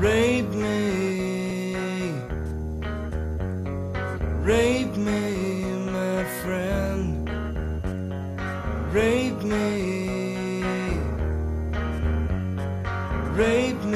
Rape me, rape me, my friend, rape me, rape me.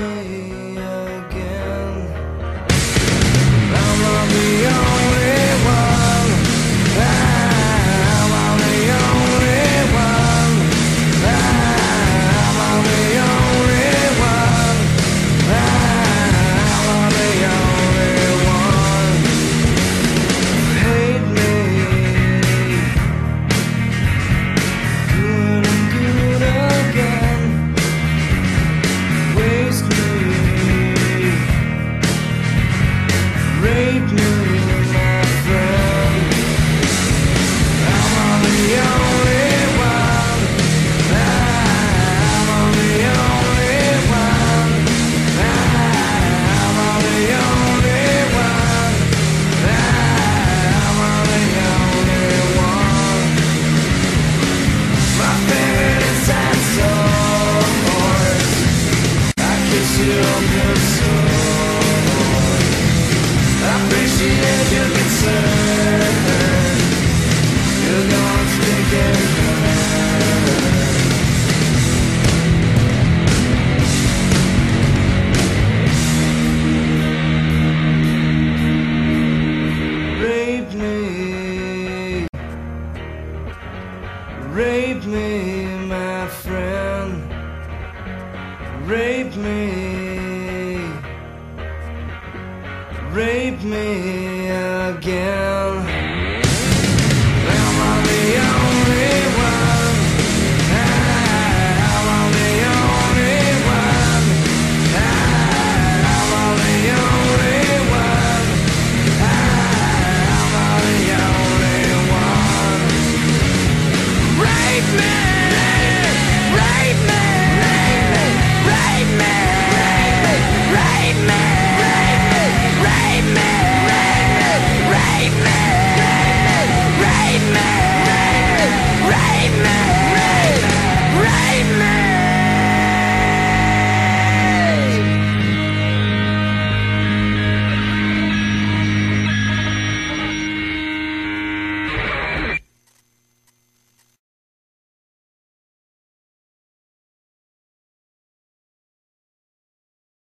Rape me, my friend. Rape me. rape me again.